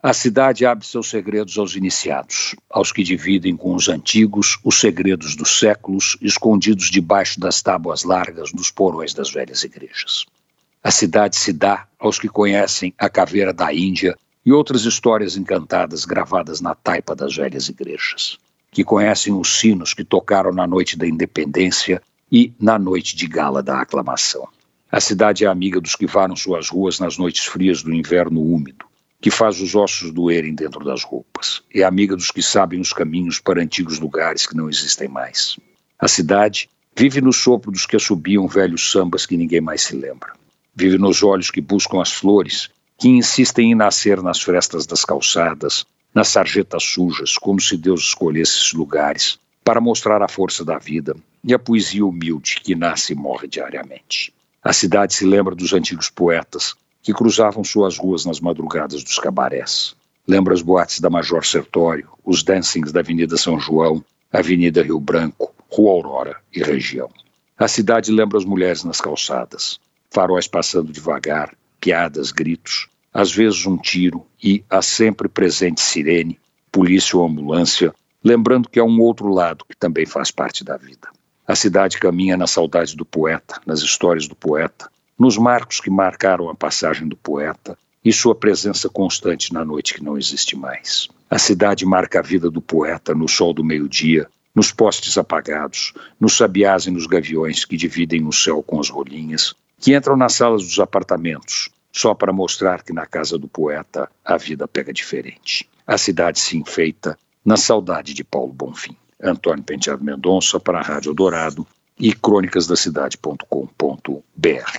A cidade abre seus segredos aos iniciados, aos que dividem com os antigos os segredos dos séculos escondidos debaixo das tábuas largas dos porões das velhas igrejas. A cidade se dá aos que conhecem a caveira da Índia e outras histórias encantadas gravadas na taipa das velhas igrejas, que conhecem os sinos que tocaram na noite da independência e na noite de gala da aclamação. A cidade é amiga dos que varam suas ruas nas noites frias do inverno úmido que faz os ossos doerem dentro das roupas. É amiga dos que sabem os caminhos para antigos lugares que não existem mais. A cidade vive no sopro dos que assobiam velhos sambas que ninguém mais se lembra. Vive nos olhos que buscam as flores, que insistem em nascer nas frestas das calçadas, nas sarjetas sujas, como se Deus escolhesse esses lugares para mostrar a força da vida e a poesia humilde que nasce e morre diariamente. A cidade se lembra dos antigos poetas que cruzavam suas ruas nas madrugadas dos cabarés. Lembra as boates da Major Sertório, os dancings da Avenida São João, Avenida Rio Branco, Rua Aurora e região. A cidade lembra as mulheres nas calçadas, faróis passando devagar, piadas, gritos, às vezes um tiro e a sempre presente sirene, polícia ou ambulância, lembrando que há um outro lado que também faz parte da vida. A cidade caminha na saudade do poeta, nas histórias do poeta, nos marcos que marcaram a passagem do poeta e sua presença constante na noite que não existe mais. A cidade marca a vida do poeta no sol do meio-dia, nos postes apagados, nos sabiás e nos gaviões que dividem o céu com as rolinhas, que entram nas salas dos apartamentos, só para mostrar que na casa do poeta a vida pega diferente. A cidade se enfeita na saudade de Paulo Bonfim. Antônio Penteado Mendonça para a Rádio Dourado e crônicasdacidade.com.br.